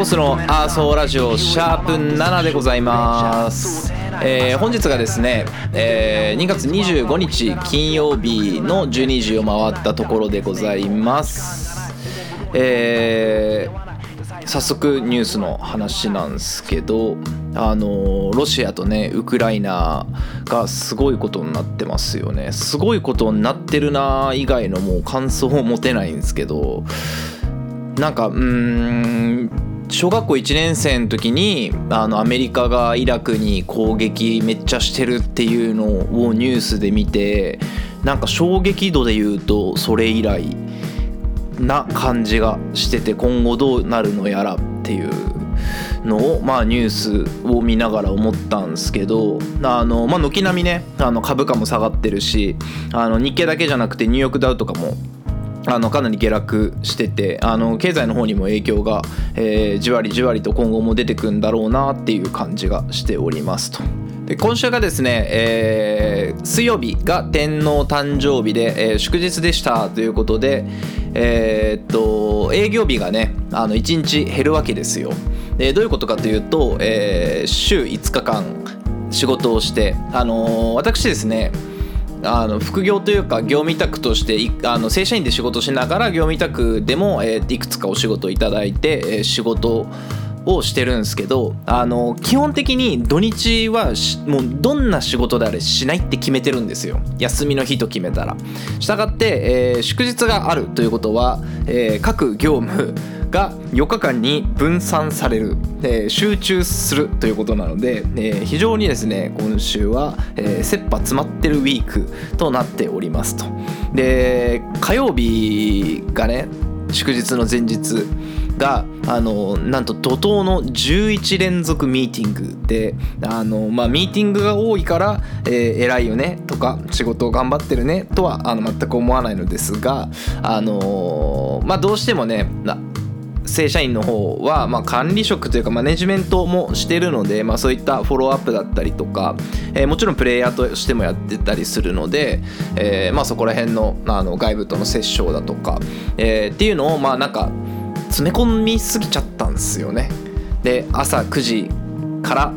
ボスのアーソーラジオシャープ7でございます、えー本日がですね、えー2月25日金曜日の12時を回ったところでございます。えー早速ニュースの話なんですけどあのロシアとねウクライナがすごいことになってますよね。すごいことになってるな以外のもう感想を持てないんですけどなんかうーん小学校1年生の時にあのアメリカがイラクに攻撃めっちゃしてるっていうのをニュースで見てなんか衝撃度で言うとそれ以来な感じがしてて今後どうなるのやらっていうのを、まあ、ニュースを見ながら思ったんですけどあの、まあ、軒並みねあの株価も下がってるしあの日経だけじゃなくてニューヨークダウとかもあのかなり下落しててあの経済の方にも影響が、えーじわりじわりと今後も出てくんだろうなっていう感じがしておりますと。で今週がですね、えー水曜日が天皇誕生日で、えー祝日でしたということで、えーっと営業日がねあの1日減るわけですよ。でどういうことかというと、え週5日間仕事をして、あの私ですねあの副業というか業務委託としてあの正社員で仕事しながら業務委託でも、えーいくつかお仕事をいただいて、えー仕事をしてるんですけどあの基本的に土日はもうどんな仕事であれしないって決めてるんですよ休みの日と決めたら。したがって、えー祝日があるということは、えー各業務が4日間に分散される、えー集中するということなので、えー非常にですね今週は、えー切羽詰まってるウィークとなっておりますと。で火曜日がね祝日の前日があのなんと怒涛の11連続ミーティングであの、まあ、ミーティングが多いから、えー偉いよねとか仕事を頑張ってるねとはあの全く思わないのですがあのまあどうしてもね正社員の方は、まあ、管理職というかマネジメントもしてるので、まあ、そういったフォローアップだったりとか、えーもちろんプレイヤーとしてもやってたりするので、えーまあ、そこら辺のあの外部との折衝だとか、えっていうのをまあなんか詰め込みすぎちゃったんですよね。で朝9時から、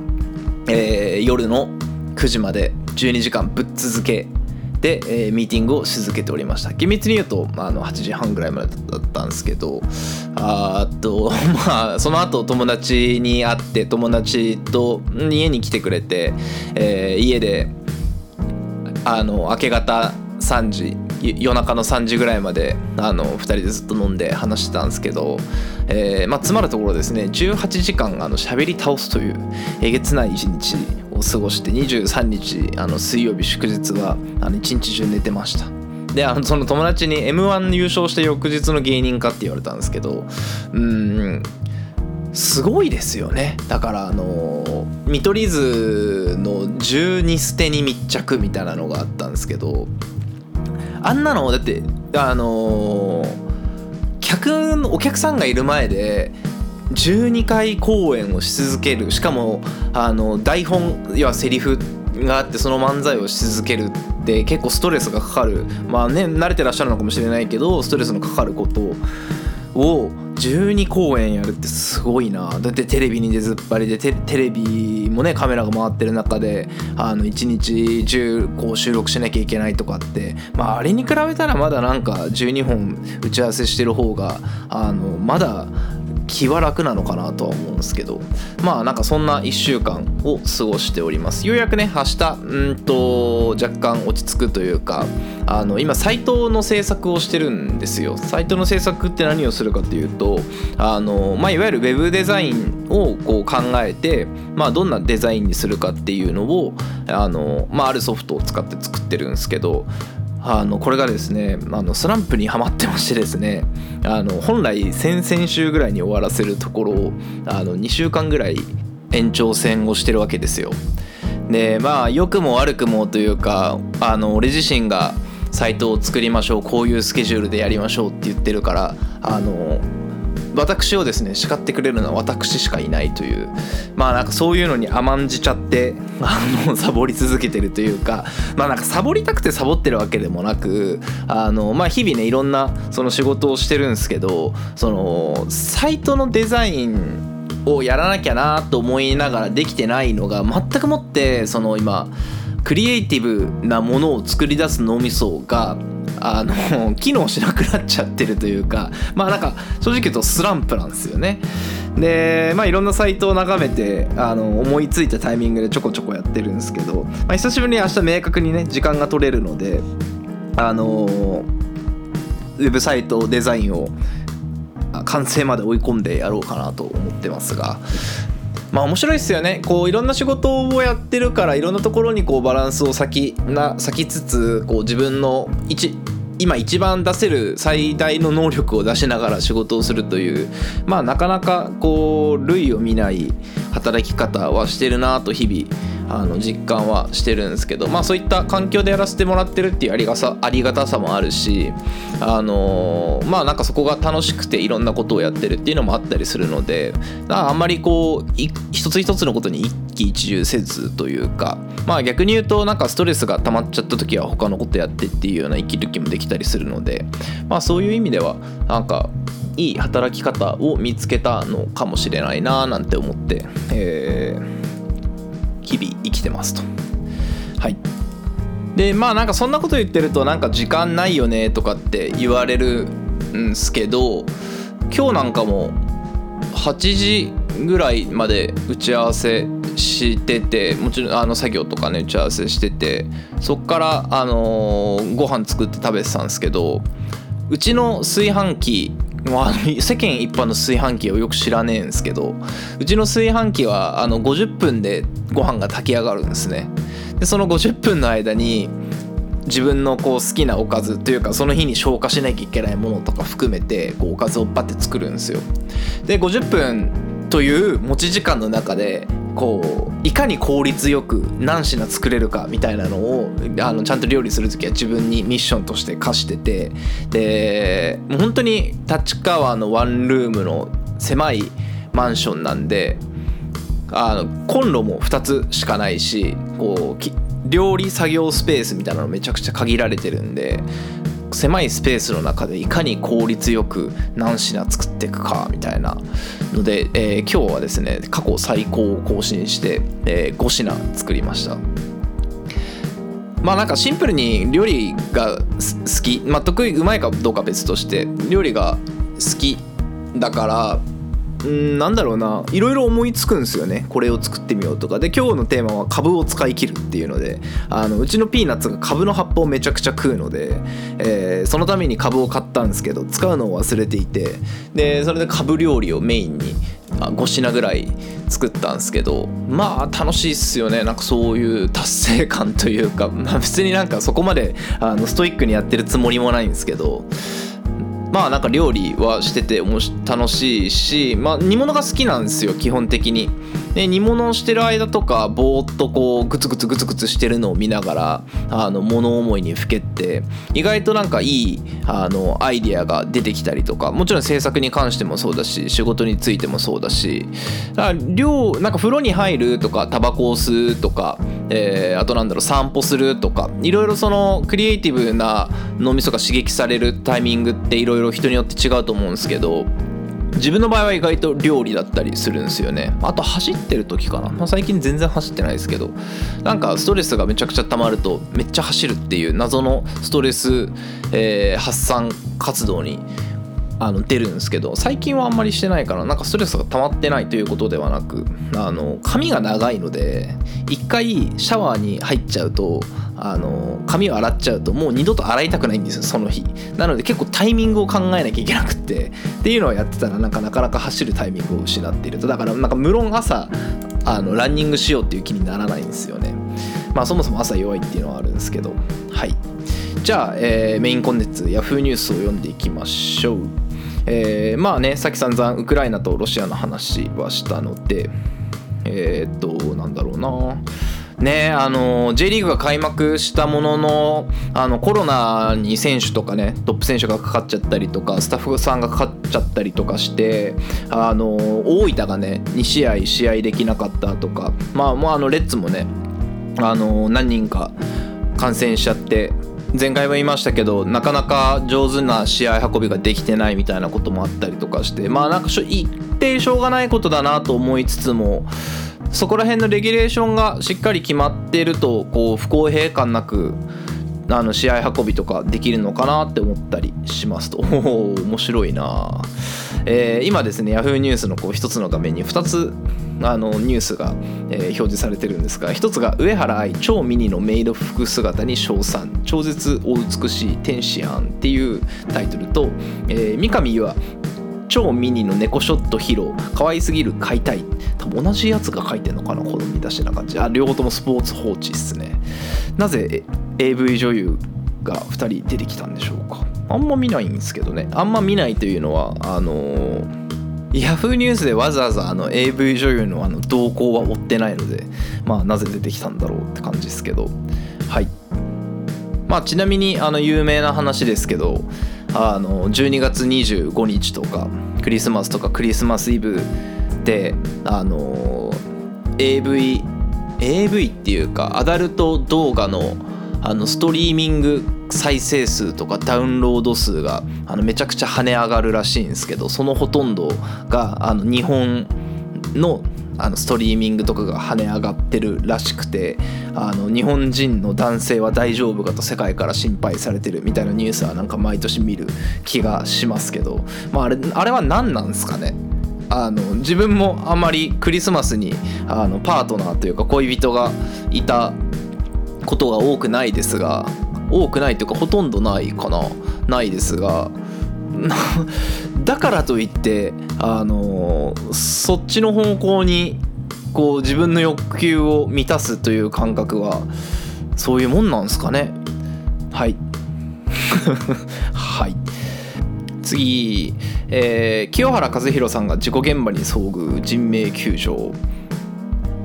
え夜の9時まで12時間ぶっ続けで、えーミーティングをし続けておりました。厳密に言うとまああの8時半ぐらいまでだったんですけどあっと まあその後友達に会って友達と家に来てくれて、えー家であの明け方3時夜中の3時ぐらいまであの2人でずっと飲んで話してたんですけど、えーまあ、つまるところですね18時間あの喋り倒すというえげつない一日過ごして23日あの水曜日祝日はあの一日中寝てました。であのその友達に m 1優勝して翌日の芸人かって言われたんですけどうんすごいですよねだからあの見取り図の12捨てに密着みたいなのがあったんですけどあんなのだってあの客のお客さんがいる前で12回公演をし続ける。しかもあの台本要はセリフがあってその漫才をし続けるって結構ストレスがかかる。まあね慣れてらっしゃるのかもしれないけどストレスのかかることを12公演やるってすごいな。だってテレビに出ずっぱりでテレビもねカメラが回ってる中であの1日中こう収録しなきゃいけないとかって。まああれに比べたらまだなんか12本打ち合わせしてる方があのまだ気は楽なのかなとは思うんですけど。まあなんかそんな1週間を過ごしております。ようやくね明日うんと若干落ち着くというかあの今サイトの制作をしてるんですよ。サイトの制作って何をするかというとあの、まあ、いわゆるウェブデザインをこう考えて、まあ、どんなデザインにするかっていうのをあの、まあ、あるソフトを使って作ってるんですけどあのこれがですねあのスランプにはまってましてですねあの本来先々週ぐらいに終わらせるところをあの2週間ぐらい延長戦をしてるわけですよ。でまあ良くも悪くもというかあの俺自身がサイトを作りましょうこういうスケジュールでやりましょうって言ってるからあの私をですね叱ってくれるのは私しかいないという。まあなんかそういうのに甘んじちゃって あのサボり続けてるというかまあなんかサボりたくてサボってるわけでもなくあのまあ日々ねいろんなその仕事をしてるんですけどそのサイトのデザインをやらなきゃなと思いながらできてないのが全くもってその今クリエイティブなものを作り出す脳みそがあの機能しなくなっちゃってるというか まあなんか正直言うとスランプなんですよね。でまあいろんなサイトを眺めてあの思いついたタイミングでちょこちょこやってるんですけど、まあ、久しぶりに明日明確にね時間が取れるのであのウェブサイトデザインを完成まで追い込んでやろうかなと思ってますがまあ面白いですよねこういろんな仕事をやってるからいろんなところにこうバランスを咲きな咲きつつこう自分の一今一番出せる最大の能力を出しながら仕事をするというまあなかなかこう類を見ない働き方はしてるなと日々あの実感はしてるんですけどまあそういった環境でやらせてもらってるっていうありがさありがたさもあるしあの、まあなんかそこが楽しくていろんなことをやってるっていうのもあったりするのであんまりこう一つ一つのことに一喜一憂せずというかまあ逆に言うとなんかストレスが溜まっちゃった時は他のことやってっていうような生きる気もできたりするのでまあそういう意味ではなんかいい働き方を見つけたのかもしれないななんて思って、えー日々生きてますと。はい。でまあなんかそんなこと言ってるとなんか時間ないよねとかって言われるんすけど今日なんかも8時ぐらいまで打ち合わせしててもちろんあの作業とかね打ち合わせしててそっからあのー、ご飯作って食べてたんですけどうちの炊飯器まあ、世間一般の炊飯器をよく知らねえんですけどうちの炊飯器はあの50分でご飯が炊き上がるんですね。でその50分の間に自分のこう好きなおかずというかその日に消化しなきゃいけないものとか含めてこうおかずをバッて作るんですよ。で50分という持ち時間の中でこういかに効率よく何品作れるかみたいなのをあのちゃんと料理する時は自分にミッションとして課しててでもう本当に立川のワンルームの狭いマンションなんであのコンロも2つしかないしこう料理作業スペースみたいなのめちゃくちゃ限られてるんで狭いスペースの中でいかに効率よく何品作っていくかみたいなので、えー、今日はですね過去最高を更新して、えー、5品作りました。まあなんかシンプルに料理が好き、まあ、得意うまいかどうか別として料理が好きだからうんなんだろうな。いろいろ思いつくんですよね。これを作ってみようとか。で今日のテーマは株を使い切るっていうので。あのうちのピーナッツが株の葉っぱをめちゃくちゃ食うので、えー、そのために株を買ったんですけど使うのを忘れていて。でそれで株料理をメインに5品ぐらい作ったんですけど。まあ楽しいっすよね。なんかそういう達成感というか、まあ、別になんかそこまであのストイックにやってるつもりもないんですけど。まあなんか料理はしてて楽しいし、まあ、煮物が好きなんですよ基本的に。で煮物をしてる間とかぼーっとこうグツグツグツグツしてるのを見ながらあの物思いにふけって意外となんかいいあのアイディアが出てきたりとかもちろん制作に関してもそうだし仕事についてもそうだしだから量なんか風呂に入るとかタバコを吸うとか、えー、あとなんだろう散歩するとかいろいろそのクリエイティブな脳みそが刺激されるタイミングっていろいろ人によって違うと思うんですけど自分の場合は意外と料理だったりするんですよね。あと走ってる時かな、まあ、最近全然走ってないですけど。なんかストレスがめちゃくちゃ溜まるとめっちゃ走るっていう謎のストレス、えー、発散活動にあの出るんですけど。最近はあんまりしてないからなんかストレスが溜まってないということではなくあの髪が長いので一回シャワーに入っちゃうとあの髪を洗っちゃうともう二度と洗いたくないんですよその日。なので結構タイミングを考えなきゃいけなくって。っていうのをやってたらなんかなかなか走るタイミングを失っていると。だからなんか無論朝あのランニングしようっていう気にならないんですよね。まあそもそも朝弱いっていうのはあるんですけど。はい。じゃあ、えー、メインコンテンツ Yahoo ニュースを読んでいきましょう。えー、まあねさっき散々ウクライナとロシアの話はしたのでえー、っとなんだろうな。ねあの J リーグが開幕したもののあのコロナに選手とかねトップ選手がかかっちゃったりとかスタッフさんがかかっちゃったりとかしてあの大分がね2試合試合できなかったとかまあもうあのレッツもねあの何人か感染しちゃって前回も言いましたけどなかなか上手な試合運びができてないみたいなこともあったりとかしてまあなんか言ってしょうがないことだなと思いつつもそこら辺のレギュレーションがしっかり決まっているとこう不公平感なくあの試合運びとかできるのかなって思ったりしますと。お お面白いな、えー、今ですね Yahoo ニュースのこう一つの画面に2つあのニュースが、えー、表示されてるんですが一つが上原愛超ミニのメイド服姿に称賛。超絶お美しい天使アンっていうタイトルと、えー、三上優愛超ミニの猫ショット披露可愛すぎる買いたい。多分同じやつが書いてんのかなこの見出しな感じ。あ両方ともスポーツ放置っすね。なぜ AV 女優が2人出てきたんでしょうか。あんま見ないんですけどね。あんま見ないというのはあのー、ヤフーニュースでわざわざあの AV 女優のあの動向は追ってないのでまあなぜ出てきたんだろうって感じですけど。はい。まあちなみにあの有名な話ですけどあの12月25日とかクリスマスとかクリスマスイブであの AV AV っていうかアダルト動画のあのストリーミング再生数とかダウンロード数があのめちゃくちゃ跳ね上がるらしいんですけどそのほとんどがあの日本のあのストリーミングとかが跳ね上がってるらしくてあの日本人の男性は大丈夫かと世界から心配されてるみたいなニュースはなんか毎年見る気がしますけど、まあ、あれあれは何なんですかね。あの自分もあまりクリスマスにあのパートナーというか恋人がいたことが多くないですが多くないというかほとんどないかな。ないですがだからといってあのそっちの方向にこう自分の欲求を満たすという感覚はそういうもんなんですかね。はい。はい。次、えー、清原和博さんが事故現場に遭遇人命救助。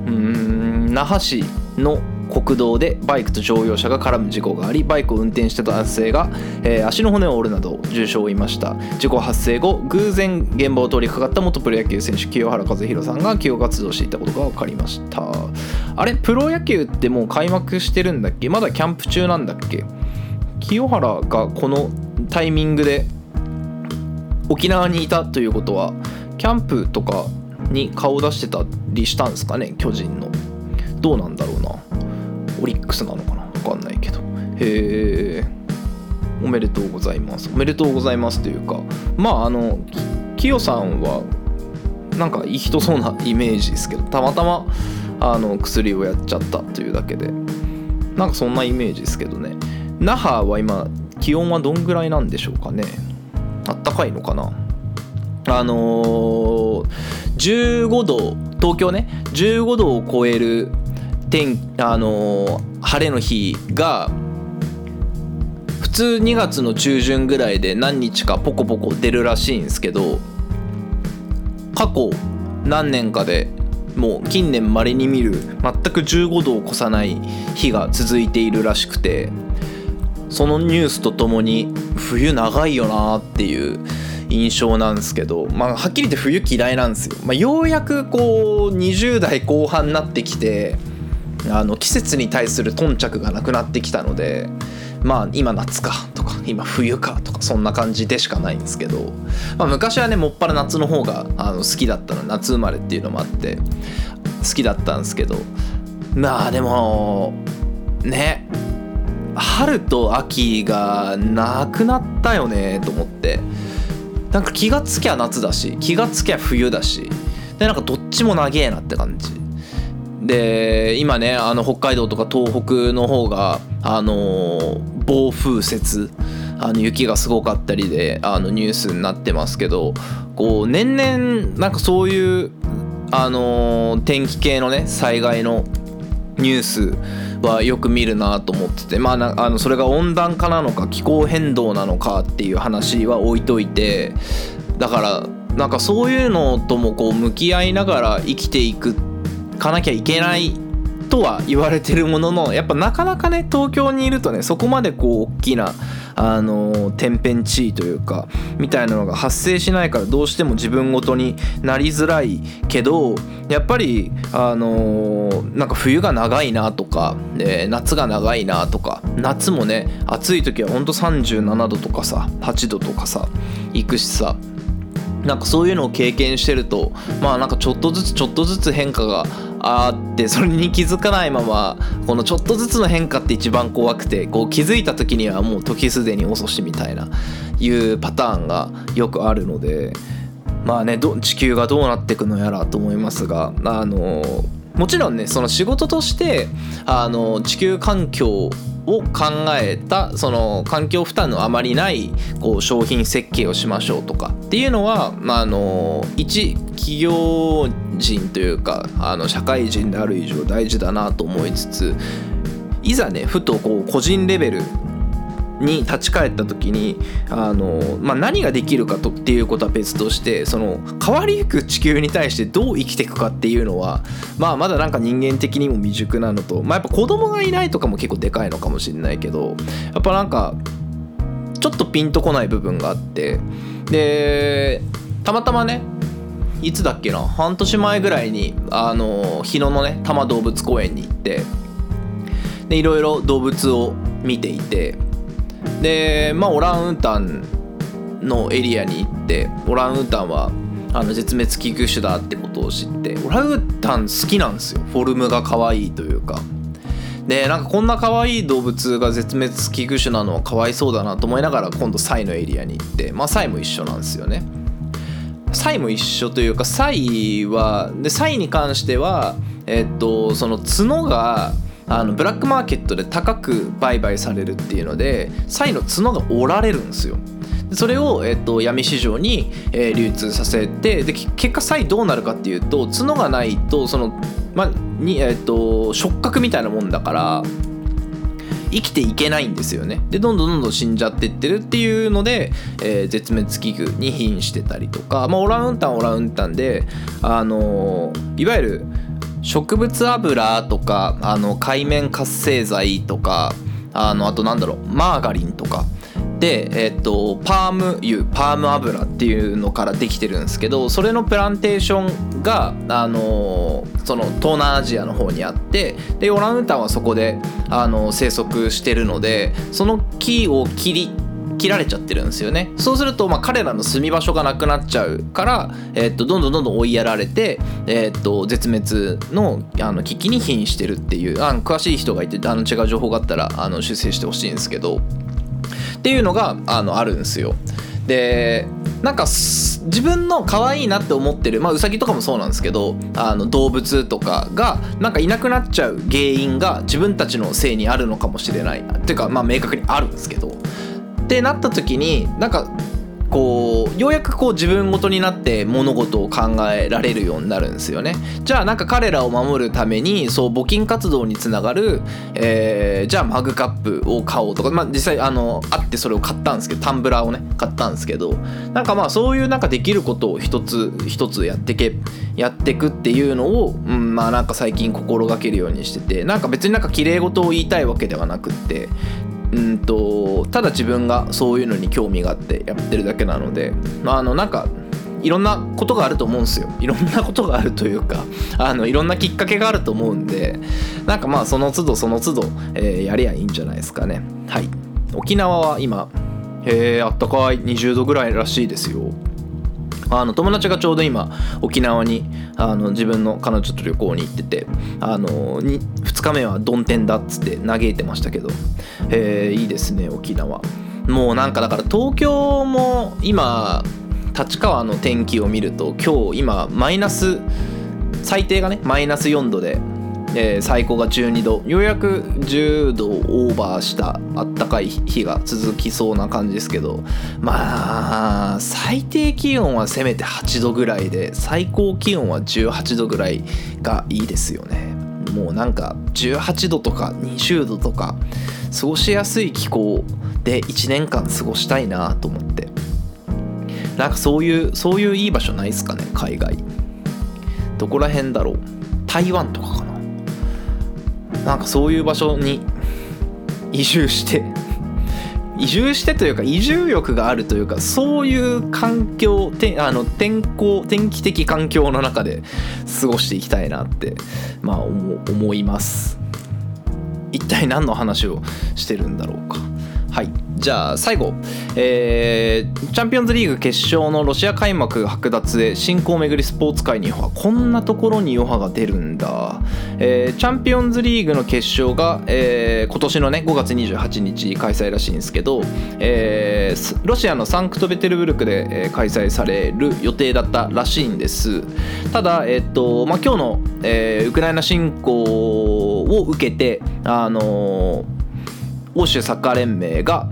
うん那覇市の国道でバイクと乗用車が絡む事故がありバイクを運転してた男性が、えー、足の骨を折るなど重傷を負いました。事故発生後偶然現場を通りかかった元プロ野球選手清原和博さんが起用活動していたことが分かりました。あれ？プロ野球ってもう開幕してるんだっけ？まだキャンプ中なんだっけ？清原がこのタイミングで沖縄にいたということはキャンプとかに顔を出してたりしたんですかね？巨人の。どうなんだろうな。オリックスなのかな？分かんないけど。へえおめでとうございます。おめでとうございますというかまああのきよさんはなんかいい人そうなイメージですけどたまたまあの薬をやっちゃったというだけで。なんかそんなイメージですけどね。那覇は今気温はどんぐらいなんでしょうかね？あったかいのかな？あのー、15度東京ね。15度を超える天あの晴れの日が普通2月の中旬ぐらいで何日かポコポコ出るらしいんですけど過去何年かでもう近年まれに見る全く15度を超さない日が続いているらしくてそのニュースとともに冬長いよなっていう印象なんですけど、まあ、はっきり言って冬嫌いなんですよ。まあ、ようやくこう20代後半になってきてあの季節に対する頓着がなくなってきたのでまあ今夏かとか今冬かとかそんな感じでしかないんですけど、まあ、昔はねもっぱら夏の方があの好きだったの夏生まれっていうのもあって好きだったんですけどまあでもね春と秋がなくなったよねと思ってなんか気がつきゃ夏だし気がつきゃ冬だしでなんかどっちも長えなって感じ。で今ねあの北海道とか東北の方があの暴風雪あの雪がすごかったりであのニュースになってますけどこう年々なんかそういうあの天気系のね災害のニュースはよく見るなと思っててまああのそれが温暖化なのか気候変動なのかっていう話は置いといてだからなんかそういうのともこう向き合いながら生きていくってかなきゃいけないとは言われてるもののやっぱなかなかね東京にいるとねそこまでこう大きなあの天変地異というかみたいなのが発生しないからどうしても自分ごとになりづらいけどやっぱりあのなんか冬が長いなとか、え夏が長いなとか夏もね暑い時はほんと37度とかさ8度とかさ行くしさなんかそういうのを経験してるとまあなんかちょっとずつちょっとずつ変化があってそれに気づかないままこのちょっとずつの変化って一番怖くてこう気づいた時にはもう時すでに遅しみたいないうパターンがよくあるのでまあね地球がどうなっていくのやらと思いますがあのもちろんねその仕事としてあの地球環境を考えたその環境負担のあまりないこう商品設計をしましょうとかっていうのは、まあ、あの一企業人というかあの社会人である以上大事だなと思いつついざねふとこう個人レベルに立ち返った時にあの、まあ、何ができるかとっていうことは別としてその変わりゆく地球に対してどう生きていくかっていうのは、まあ、まだなんか人間的にも未熟なのと、まあ、やっぱ子供がいないとかも結構でかいのかもしれないけどやっぱなんかちょっとピンとこない部分があってでたまたまねいつだっけな半年前ぐらいにあの日野のね多摩動物公園に行ってでいろいろ動物を見ていてでまあオランウータンのエリアに行ってオランウータンはあの絶滅危惧種だってことを知ってオランウータン好きなんですよ。フォルムが可愛いというか。でなんかこんな可愛い動物が絶滅危惧種なのはかわいそうだなと思いながら今度サイのエリアに行ってまあサイも一緒なんですよね。サイも一緒というかサイはでサイに関してはえっとその角があのブラックマーケットで高く売買されるっていうのでサイの角が折られるんですよ。それを、えっと、闇市場に、えー、流通させてで結果サイどうなるかっていうと角がないとその、まにえっと、触覚みたいなもんだから生きていけないんですよね。でどんどんどんどん死んじゃってってるっていうので、えー、絶滅危惧に瀕してたりとか、まあ、オランウータンオランウータンであのー、いわゆる植物油とかあの海面活性剤とかあのあとなんだろうマーガリンとか。で、えっと、パーム油パーム油っていうのからできてるんですけどそれのプランテーションが、あのその東南アジアの方にあってでオランウータンはそこで、あの生息してるのでその木を切り切られちゃってるんですよね。そうするとまあ彼らの住み場所がなくなっちゃうから、えー、っとどんどんどんどん追いやられて、えー、っと絶滅のあの危機に瀕してるっていうあの詳しい人がいてあの違う情報があったらあの修正してほしいんですけど。っていうのがあのあるんですよ。でなんか自分の可愛いなって思ってるまあウサギとかもそうなんですけどあの動物とかがなんかいなくなっちゃう原因が自分たちのせいにあるのかもしれない。っていうかまあ明確にあるんですけど。ってなった時になんかこうようやくこう自分ごとになって物事を考えられるようになるんですよね。じゃあなんか彼らを守るためにそう募金活動につながる、えー、じゃあマグカップを買おうとか、まあ、実際あのあってそれを買ったんですけどタンブラーをね買ったんですけどなんかまあそういうなんかできることを一つ一つやってけやってくっていうのを、うん、まあなんか最近心がけるようにしててなんか別になんか綺麗事を言いたいわけではなくってうんとただ自分がそういうのに興味があってやってるだけなのでまあのなんかいろんなことがあると思うんですよ。いろんなことがあるというか あのいろんなきっかけがあると思うんでなんかまあその都度その都度、えー、やりゃいいんじゃないですかね。はい。沖縄は今へえあったかい。20度ぐらいらしいですよ。あの友達がちょうど今沖縄にあの自分の彼女と旅行に行っててあの 2, 2日目は曇天だっつって嘆いてましたけど、えー、いいですね沖縄。もうなんかだから東京も今立川の天気を見ると今日今マイナス最低がねマイナス4度でえー、最高が12度。ようやく10度オーバーしたあったかい日が続きそうな感じですけど。まあ最低気温はせめて8度ぐらいで最高気温は18度ぐらいがいいですよね。もうなんか18度とか20度とか過ごしやすい気候で1年間過ごしたいなと思って。なんかそういうそういういい場所ないっすかね海外。どこら辺だろう。台湾とかかな。なんかそういう場所に移住して移住してというか移住欲があるというかそういう環境てあの天候天気的環境の中で過ごしていきたいなってまあ思思います。一体何の話をしてるんだろうか。はい。じゃあ最後、えーチャンピオンズリーグ決勝のロシア開幕剥奪へ進行をめぐりスポーツ界に余波こんなところに余波が出るんだ、えーチャンピオンズリーグの決勝が、えー今年のね5月28日開催らしいんですけど、えーロシアのサンクトペテルブルクで、開催される予定だったらしいんです。ただ、えっとまあ、今日の、えーウクライナ侵攻を受けてあのー欧州サッカー連盟が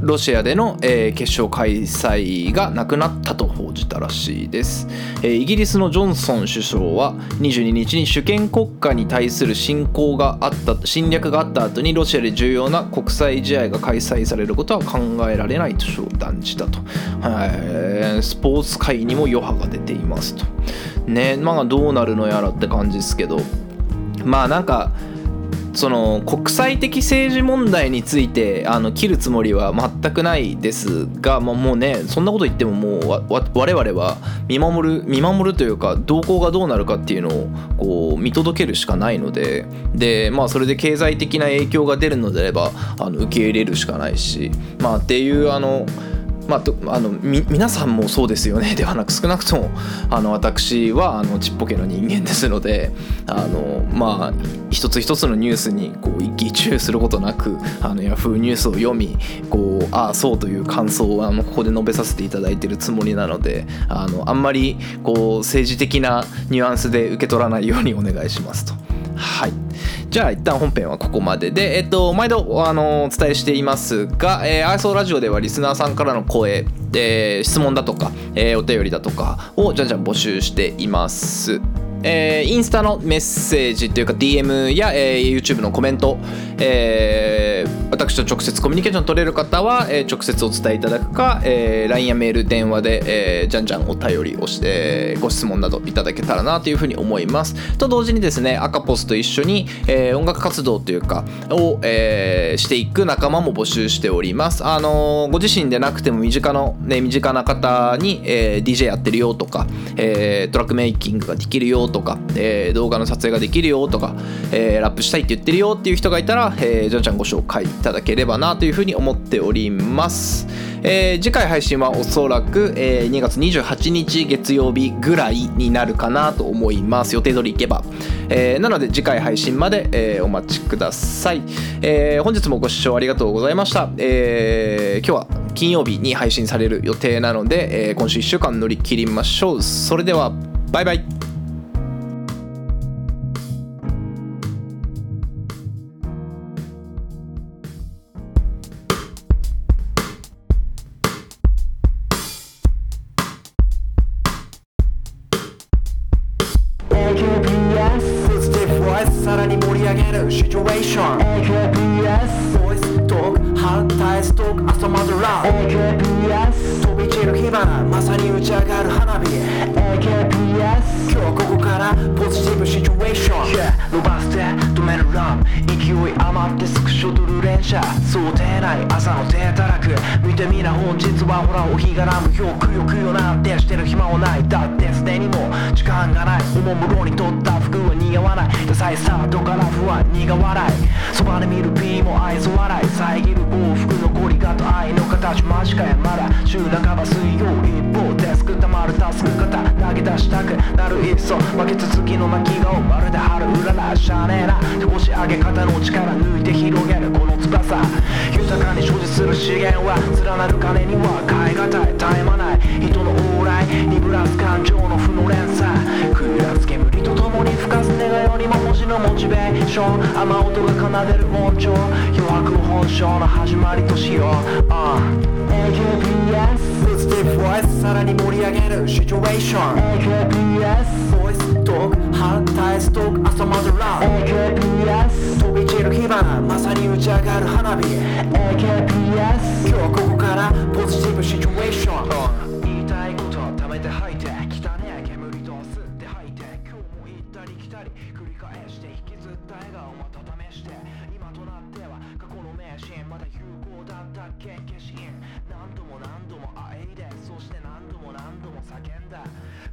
ロシアでの、えー決勝開催がなくなったと報じたらしいです、えーイギリスのジョンソン首相は22日に主権国家に対する侵攻があった侵略があった後にロシアで重要な国際試合が開催されることは考えられないと断じたと、はい。スポーツ界にも余波が出ていますと。ね。まあどうなるのやらって感じですけど。まあなんかその国際的政治問題についてあの切るつもりは全くないですが、まあ、もうねそんなこと言ってももう我々は見守る見守るというか動向がどうなるかっていうのをこう見届けるしかないのでで、まあ、それで経済的な影響が出るのであればあの受け入れるしかないし、まあ、っていうあの。まあ、あの皆さんもそうですよね ではなく少なくともあの私はあのちっぽけな人間ですのであのまあ一つ一つのニュースにこう一喜一憂することなくあのヤフーニュースを読みこうああそうという感想をあのここで述べさせていただいているつもりなのであのあんまりこう政治的なニュアンスで受け取らないようにお願いしますと。はいじゃあ一旦本編はここまでで、えっと、毎度あのお伝えしていますが、えー、アイソラジオではリスナーさんからの声、えー質問だとか、えーお便りだとかをじゃんじゃん募集しています。えーインスタのメッセージというか DM や、えー YouTube のコメント、えー私と直接コミュニケーション取れる方は、えー直接お伝えいただくか、えー LINE やメール電話で、えーじゃんじゃんお便りをしてご質問などいただけたらなというふうに思います。と同時にですね赤ポスと一緒に、えー音楽活動というかを、えーしていく仲間も募集しております。あのーご自身でなくても身近の、ね、身近な方に、えー DJ やってるよとか、えートラックメイキングができるよとか、えー動画の撮影ができるよとか、えーラップしたいって言ってるよっていう人がいたら、えー、じゃんちゃんご紹介いただければなというふうに思っております、えー次回配信はおそらく、えー2月28日月曜日ぐらいになるかなと思います。予定通り行けば、えーなので次回配信まで、えーお待ちください、えー本日もご視聴ありがとうございました、えー今日は金曜日に配信される予定なので、えー今週1週間乗り切りましょう。それではバイバイ。ショドルてスクショ撮る連射想定内朝の手たらく見てみな本日はほらお日がらむよくよくよなんてしてる暇はないだってすでにも時間がないおもむろに取った服は似合わない野菜スタートから不安苦笑いそばで見る P も愛想笑い遮る幸福のゴリガと愛の形間近やまだ週半ば水曜一方デスクたまるタスク型投げ出したくなるいっそ負け続きの泣き顔まるで春うららしゃねえな手腰上げ方の力抜いて広げるこの豊かに所持する資源は連なる金には変え難い絶え間ない。人の往来リブラス感情の負の連鎖。食らす煙と共に吹かす願いよりも文字のモチベーション。雨音が奏でる音調余白本性の始まりとしよう、uh. AKPS ポジティブボイスさらに盛り上げる。シチュエーション AKPS ボイストーク。反対ストーク。朝までラブ AKPS 飛び散る火花まさに打ち上がる花火。AKPS 今日ここからポジティブシチュエーション。言いたいこと貯めててり来たり繰り返して引きずった笑顔また試して今となっては過去の名シーンまだ有効だったっけ消し印何度も何度もあえいでそして何度も何度も叫んだ。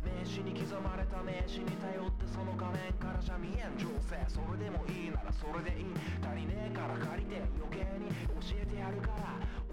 名刺に刻まれた名刺に頼ってその画面からじゃ見えん情勢。それでもいいならそれでいい。足りねえから借りて余計に教えてやるから。